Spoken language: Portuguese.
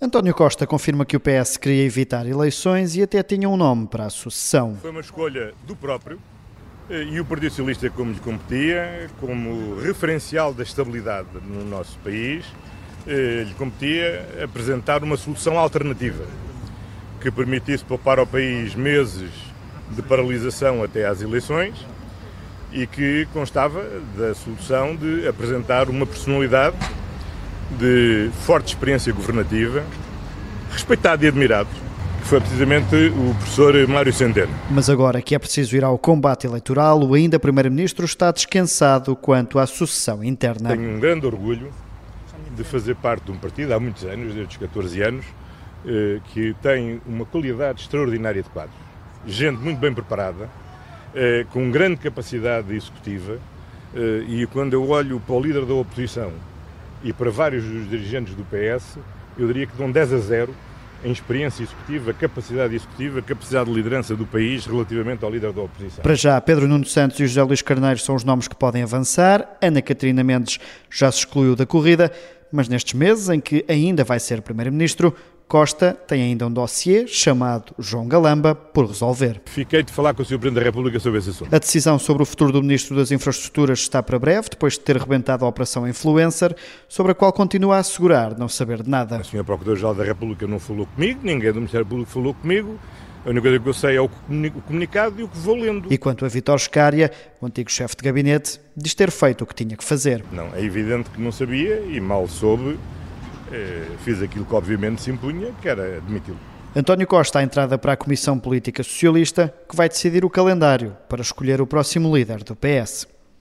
António Costa confirma que o PS queria evitar eleições e até tinha um nome para a sucessão. Foi uma escolha do próprio eh, e o Partido Socialista, como lhe competia, como referencial da estabilidade no nosso país, eh, lhe competia apresentar uma solução alternativa que permitisse poupar ao país meses de paralisação até às eleições e que constava da solução de apresentar uma personalidade de forte experiência governativa, respeitado e admirado, que foi precisamente o professor Mário Centeno. Mas agora que é preciso ir ao combate eleitoral, o ainda Primeiro-Ministro está descansado quanto à sucessão interna. Tenho um grande orgulho de fazer parte de um partido há muitos anos, desde os 14 anos, eh, que tem uma qualidade extraordinária de quadros. Gente muito bem preparada, eh, com grande capacidade executiva, eh, e quando eu olho para o líder da oposição e para vários dos dirigentes do PS, eu diria que dão 10 a 0 em experiência executiva, capacidade executiva, capacidade de liderança do país relativamente ao líder da oposição. Para já, Pedro Nuno Santos e José Luís Carneiro são os nomes que podem avançar. Ana Catarina Mendes já se excluiu da corrida, mas nestes meses em que ainda vai ser Primeiro-Ministro, Costa tem ainda um dossiê chamado João Galamba por resolver. Fiquei de falar com o Sr. Presidente da República sobre esse assunto. A decisão sobre o futuro do Ministro das Infraestruturas está para breve, depois de ter rebentado a Operação Influencer, sobre a qual continua a assegurar não saber de nada. A Sra. Procuradora-Geral da República não falou comigo, ninguém do Ministério Público falou comigo. A única coisa que eu sei é o comunicado e o que vou lendo. E quanto a Vitor Scária, o antigo chefe de gabinete, diz ter feito o que tinha que fazer. Não, é evidente que não sabia e mal soube fiz aquilo que obviamente se impunha, que era admiti-lo. António Costa, a entrada para a Comissão Política Socialista, que vai decidir o calendário para escolher o próximo líder do PS.